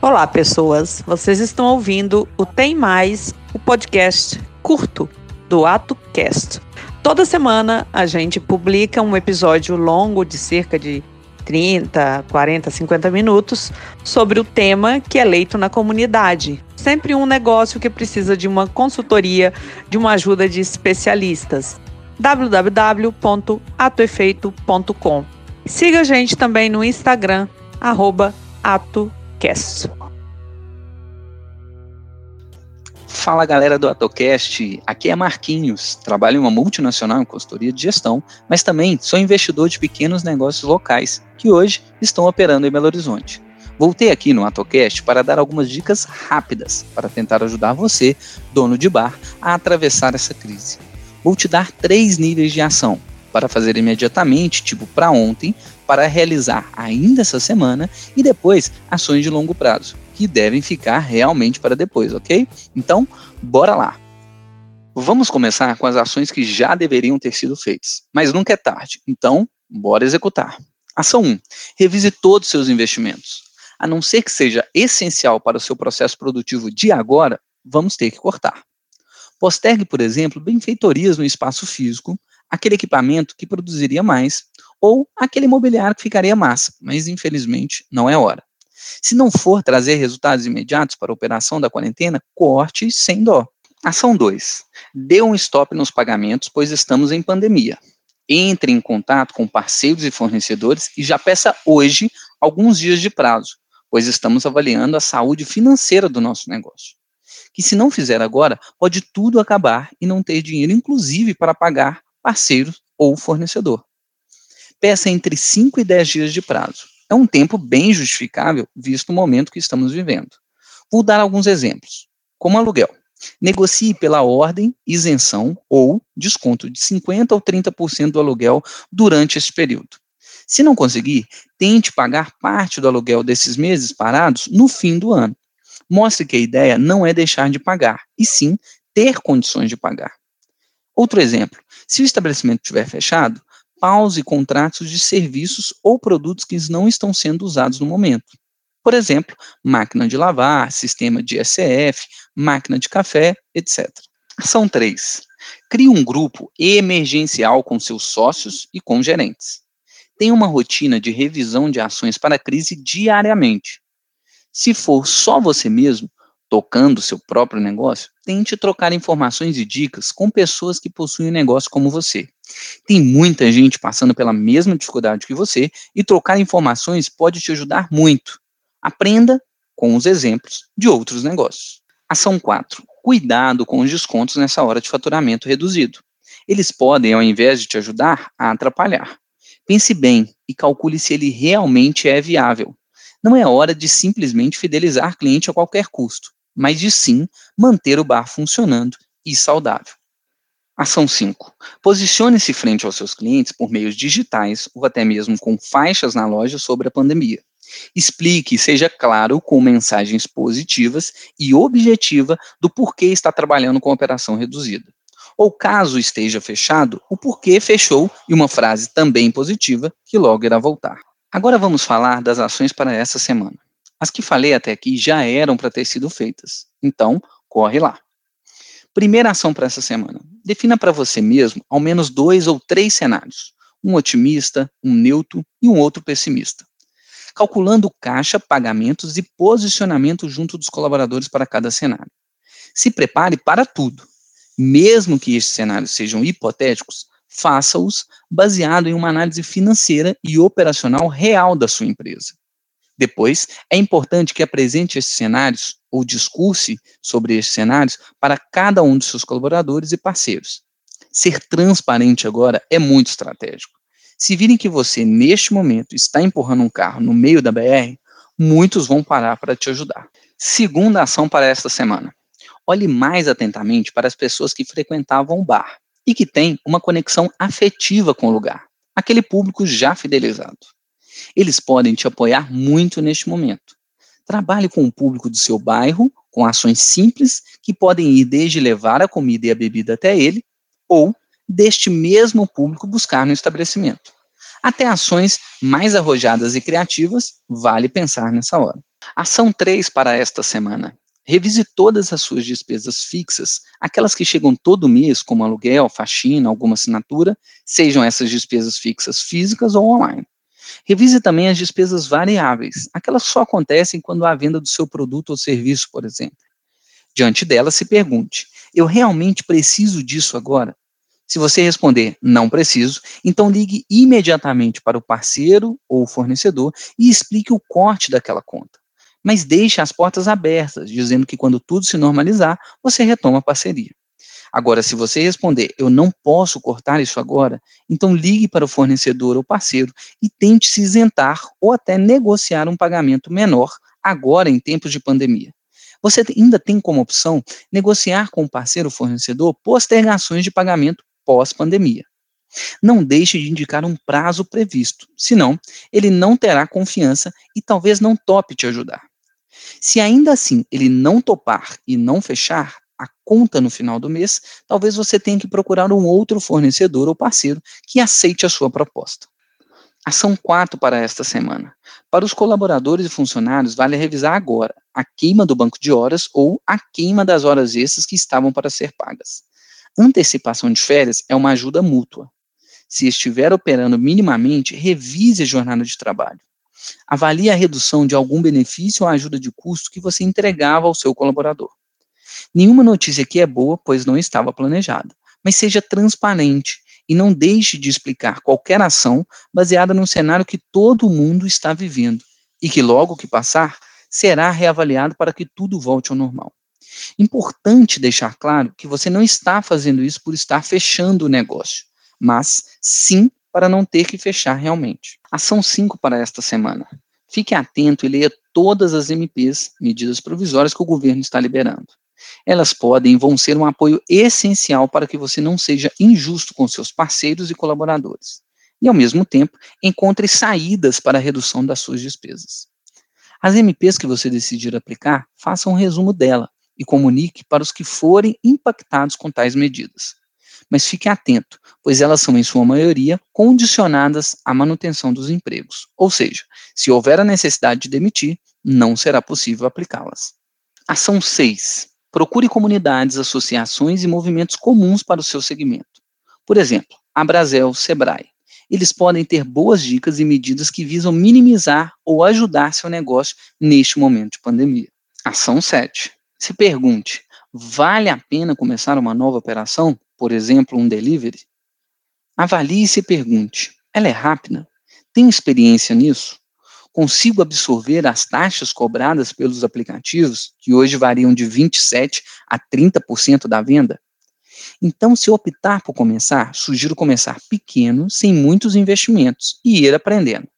Olá, pessoas. Vocês estão ouvindo o Tem Mais, o podcast curto do AtoCast. Toda semana a gente publica um episódio longo de cerca de 30, 40, 50 minutos sobre o tema que é leito na comunidade. Sempre um negócio que precisa de uma consultoria, de uma ajuda de especialistas. www.atoefeito.com. Siga a gente também no Instagram, arroba AtoCast. Fala galera do AtoCast, aqui é Marquinhos, trabalho em uma multinacional em consultoria de gestão, mas também sou investidor de pequenos negócios locais que hoje estão operando em Belo Horizonte. Voltei aqui no AtoCast para dar algumas dicas rápidas para tentar ajudar você, dono de bar, a atravessar essa crise. Vou te dar três níveis de ação para fazer imediatamente, tipo para ontem, para realizar ainda essa semana e depois ações de longo prazo que devem ficar realmente para depois, ok? Então, bora lá. Vamos começar com as ações que já deveriam ter sido feitas, mas nunca é tarde. Então, bora executar. Ação 1. Revise todos os seus investimentos. A não ser que seja essencial para o seu processo produtivo de agora, vamos ter que cortar. Postergue, por exemplo, benfeitorias no espaço físico, aquele equipamento que produziria mais, ou aquele mobiliário que ficaria massa, mas infelizmente não é hora. Se não for trazer resultados imediatos para a operação da quarentena, corte sem dó. Ação 2. Dê um stop nos pagamentos, pois estamos em pandemia. Entre em contato com parceiros e fornecedores e já peça hoje alguns dias de prazo, pois estamos avaliando a saúde financeira do nosso negócio. Que se não fizer agora, pode tudo acabar e não ter dinheiro, inclusive para pagar parceiro ou fornecedor. Peça entre 5 e 10 dias de prazo. É um tempo bem justificável, visto o momento que estamos vivendo. Vou dar alguns exemplos, como aluguel. Negocie pela ordem, isenção ou desconto de 50% ou 30% do aluguel durante esse período. Se não conseguir, tente pagar parte do aluguel desses meses parados no fim do ano. Mostre que a ideia não é deixar de pagar, e sim ter condições de pagar. Outro exemplo: se o estabelecimento estiver fechado, pause contratos de serviços ou produtos que não estão sendo usados no momento. Por exemplo, máquina de lavar, sistema de SF, máquina de café, etc. Ação 3. Crie um grupo emergencial com seus sócios e com gerentes. Tenha uma rotina de revisão de ações para a crise diariamente. Se for só você mesmo, tocando seu próprio negócio, tente trocar informações e dicas com pessoas que possuem um negócio como você. Tem muita gente passando pela mesma dificuldade que você e trocar informações pode te ajudar muito. Aprenda com os exemplos de outros negócios. Ação 4. Cuidado com os descontos nessa hora de faturamento reduzido. Eles podem, ao invés de te ajudar, a atrapalhar. Pense bem e calcule se ele realmente é viável. Não é hora de simplesmente fidelizar cliente a qualquer custo mas de sim manter o bar funcionando e saudável. Ação 5. Posicione-se frente aos seus clientes por meios digitais ou até mesmo com faixas na loja sobre a pandemia. Explique e seja claro com mensagens positivas e objetiva do porquê está trabalhando com operação reduzida. Ou caso esteja fechado, o porquê fechou e uma frase também positiva que logo irá voltar. Agora vamos falar das ações para essa semana. As que falei até aqui já eram para ter sido feitas. Então, corre lá. Primeira ação para essa semana. Defina para você mesmo ao menos dois ou três cenários: um otimista, um neutro e um outro pessimista. Calculando caixa, pagamentos e posicionamento junto dos colaboradores para cada cenário. Se prepare para tudo. Mesmo que estes cenários sejam hipotéticos, faça-os baseado em uma análise financeira e operacional real da sua empresa. Depois, é importante que apresente esses cenários ou discurse sobre esses cenários para cada um de seus colaboradores e parceiros. Ser transparente agora é muito estratégico. Se virem que você, neste momento, está empurrando um carro no meio da BR, muitos vão parar para te ajudar. Segunda ação para esta semana. Olhe mais atentamente para as pessoas que frequentavam o bar e que têm uma conexão afetiva com o lugar, aquele público já fidelizado. Eles podem te apoiar muito neste momento. Trabalhe com o público do seu bairro, com ações simples que podem ir desde levar a comida e a bebida até ele, ou deste mesmo público buscar no estabelecimento. Até ações mais arrojadas e criativas, vale pensar nessa hora. Ação 3 para esta semana. Revise todas as suas despesas fixas, aquelas que chegam todo mês, como aluguel, faxina, alguma assinatura, sejam essas despesas fixas físicas ou online. Revise também as despesas variáveis, aquelas que só acontecem quando há venda do seu produto ou serviço, por exemplo. Diante delas, se pergunte: eu realmente preciso disso agora? Se você responder não preciso, então ligue imediatamente para o parceiro ou fornecedor e explique o corte daquela conta. Mas deixe as portas abertas, dizendo que quando tudo se normalizar, você retoma a parceria. Agora, se você responder eu não posso cortar isso agora, então ligue para o fornecedor ou parceiro e tente se isentar ou até negociar um pagamento menor agora em tempos de pandemia. Você ainda tem como opção negociar com o parceiro ou fornecedor postergações de pagamento pós-pandemia. Não deixe de indicar um prazo previsto, senão ele não terá confiança e talvez não tope te ajudar. Se ainda assim ele não topar e não fechar a conta no final do mês, talvez você tenha que procurar um outro fornecedor ou parceiro que aceite a sua proposta. Ação 4 para esta semana. Para os colaboradores e funcionários, vale revisar agora a queima do banco de horas ou a queima das horas extras que estavam para ser pagas. Antecipação de férias é uma ajuda mútua. Se estiver operando minimamente, revise a jornada de trabalho. Avalie a redução de algum benefício ou ajuda de custo que você entregava ao seu colaborador. Nenhuma notícia aqui é boa, pois não estava planejada, mas seja transparente e não deixe de explicar qualquer ação baseada no cenário que todo mundo está vivendo e que logo que passar será reavaliado para que tudo volte ao normal. Importante deixar claro que você não está fazendo isso por estar fechando o negócio, mas sim para não ter que fechar realmente. Ação 5 para esta semana. Fique atento e leia todas as MPs, medidas provisórias que o governo está liberando. Elas podem e vão ser um apoio essencial para que você não seja injusto com seus parceiros e colaboradores. E, ao mesmo tempo, encontre saídas para a redução das suas despesas. As MPs que você decidir aplicar, faça um resumo dela e comunique para os que forem impactados com tais medidas. Mas fique atento, pois elas são, em sua maioria, condicionadas à manutenção dos empregos. Ou seja, se houver a necessidade de demitir, não será possível aplicá-las. Ação 6. Procure comunidades, associações e movimentos comuns para o seu segmento. Por exemplo, a Brasel, Sebrae. Eles podem ter boas dicas e medidas que visam minimizar ou ajudar seu negócio neste momento de pandemia. Ação 7. Se pergunte: vale a pena começar uma nova operação, por exemplo, um delivery? Avalie e se pergunte: ela é rápida? Tenho experiência nisso? Consigo absorver as taxas cobradas pelos aplicativos, que hoje variam de 27% a 30% da venda? Então, se optar por começar, sugiro começar pequeno, sem muitos investimentos, e ir aprendendo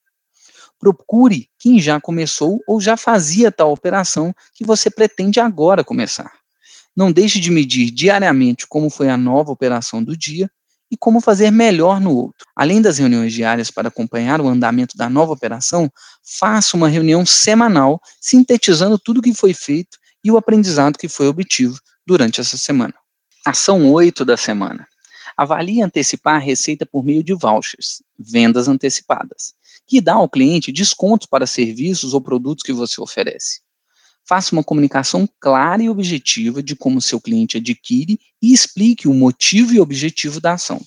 procure quem já começou ou já fazia tal operação que você pretende agora começar. Não deixe de medir diariamente como foi a nova operação do dia e como fazer melhor no outro. Além das reuniões diárias para acompanhar o andamento da nova operação, faça uma reunião semanal sintetizando tudo o que foi feito e o aprendizado que foi obtido durante essa semana. Ação 8 da semana. Avalie antecipar a receita por meio de vouchers, vendas antecipadas que dá ao cliente descontos para serviços ou produtos que você oferece. Faça uma comunicação clara e objetiva de como seu cliente adquire e explique o motivo e objetivo da ação.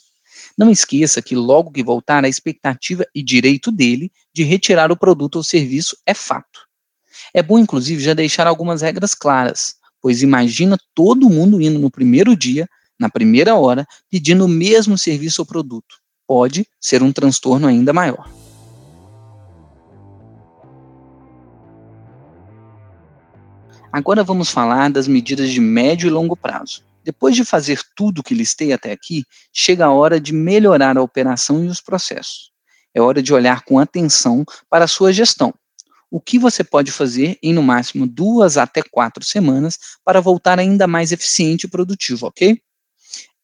Não esqueça que logo que voltar, a expectativa e direito dele de retirar o produto ou serviço é fato. É bom, inclusive, já deixar algumas regras claras, pois imagina todo mundo indo no primeiro dia, na primeira hora, pedindo o mesmo serviço ou produto. Pode ser um transtorno ainda maior. Agora vamos falar das medidas de médio e longo prazo. Depois de fazer tudo o que listei até aqui, chega a hora de melhorar a operação e os processos. É hora de olhar com atenção para a sua gestão. O que você pode fazer em no máximo duas até quatro semanas para voltar ainda mais eficiente e produtivo, ok?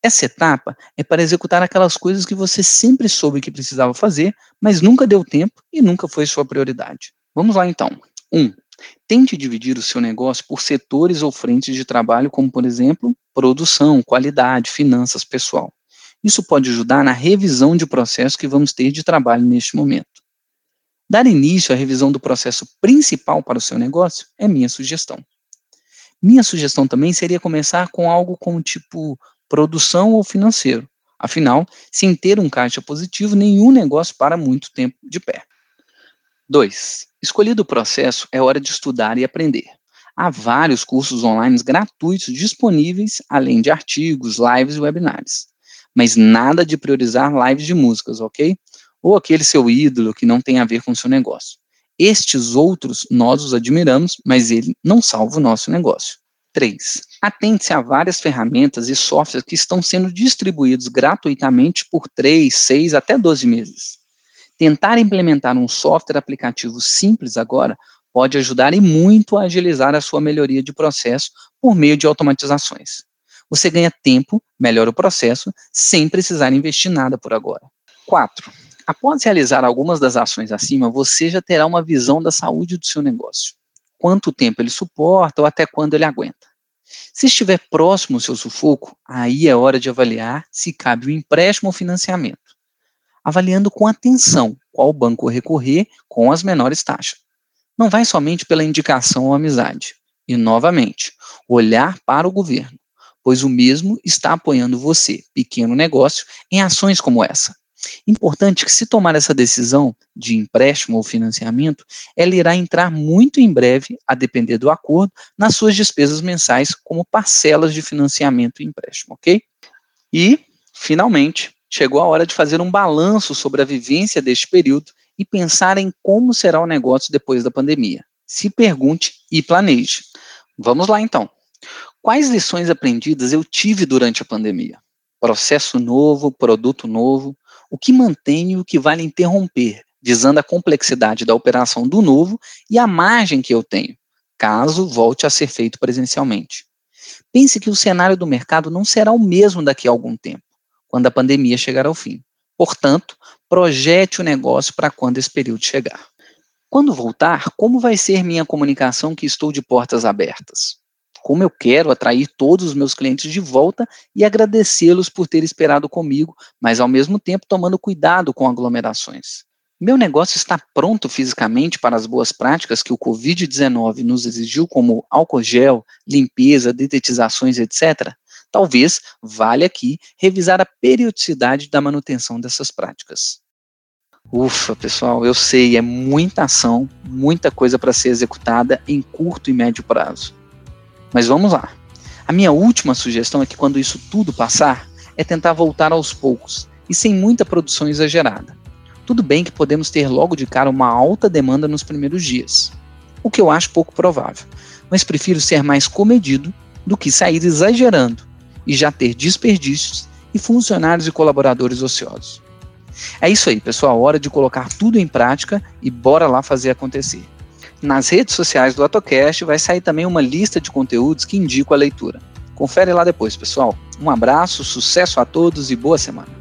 Essa etapa é para executar aquelas coisas que você sempre soube que precisava fazer, mas nunca deu tempo e nunca foi sua prioridade. Vamos lá então. 1. Um, Tente dividir o seu negócio por setores ou frentes de trabalho, como, por exemplo, produção, qualidade, finanças, pessoal. Isso pode ajudar na revisão de processos que vamos ter de trabalho neste momento. Dar início à revisão do processo principal para o seu negócio é minha sugestão. Minha sugestão também seria começar com algo como tipo produção ou financeiro. Afinal, sem ter um caixa positivo, nenhum negócio para muito tempo de pé. 2. Escolhido o processo, é hora de estudar e aprender. Há vários cursos online gratuitos disponíveis, além de artigos, lives e webinars. Mas nada de priorizar lives de músicas, ok? Ou aquele seu ídolo que não tem a ver com o seu negócio. Estes outros nós os admiramos, mas ele não salva o nosso negócio. 3. Atente-se a várias ferramentas e softwares que estão sendo distribuídos gratuitamente por 3, 6 até 12 meses. Tentar implementar um software aplicativo simples agora pode ajudar e muito a agilizar a sua melhoria de processo por meio de automatizações. Você ganha tempo, melhora o processo, sem precisar investir nada por agora. 4. Após realizar algumas das ações acima, você já terá uma visão da saúde do seu negócio quanto tempo ele suporta ou até quando ele aguenta. Se estiver próximo ao seu sufoco, aí é hora de avaliar se cabe o empréstimo ou financiamento. Avaliando com atenção qual banco recorrer com as menores taxas. Não vai somente pela indicação ou amizade. E, novamente, olhar para o governo, pois o mesmo está apoiando você, pequeno negócio, em ações como essa. Importante que, se tomar essa decisão de empréstimo ou financiamento, ela irá entrar muito em breve, a depender do acordo, nas suas despesas mensais como parcelas de financiamento e empréstimo, ok? E, finalmente, chegou a hora de fazer um balanço sobre a vivência deste período e pensar em como será o negócio depois da pandemia. Se pergunte e planeje. Vamos lá então. Quais lições aprendidas eu tive durante a pandemia? Processo novo, produto novo, o que mantém e o que vale interromper, visando a complexidade da operação do novo e a margem que eu tenho, caso volte a ser feito presencialmente. Pense que o cenário do mercado não será o mesmo daqui a algum tempo, quando a pandemia chegar ao fim. Portanto, projete o negócio para quando esse período chegar. Quando voltar, como vai ser minha comunicação que estou de portas abertas? como eu quero atrair todos os meus clientes de volta e agradecê-los por ter esperado comigo, mas ao mesmo tempo tomando cuidado com aglomerações. Meu negócio está pronto fisicamente para as boas práticas que o Covid-19 nos exigiu, como álcool gel, limpeza, detetizações, etc. Talvez valha aqui revisar a periodicidade da manutenção dessas práticas. Ufa, pessoal, eu sei, é muita ação, muita coisa para ser executada em curto e médio prazo. Mas vamos lá. A minha última sugestão é que quando isso tudo passar, é tentar voltar aos poucos e sem muita produção exagerada. Tudo bem que podemos ter logo de cara uma alta demanda nos primeiros dias, o que eu acho pouco provável, mas prefiro ser mais comedido do que sair exagerando e já ter desperdícios e funcionários e colaboradores ociosos. É isso aí, pessoal. Hora de colocar tudo em prática e bora lá fazer acontecer. Nas redes sociais do AtoCast vai sair também uma lista de conteúdos que indicam a leitura. Confere lá depois, pessoal. Um abraço, sucesso a todos e boa semana.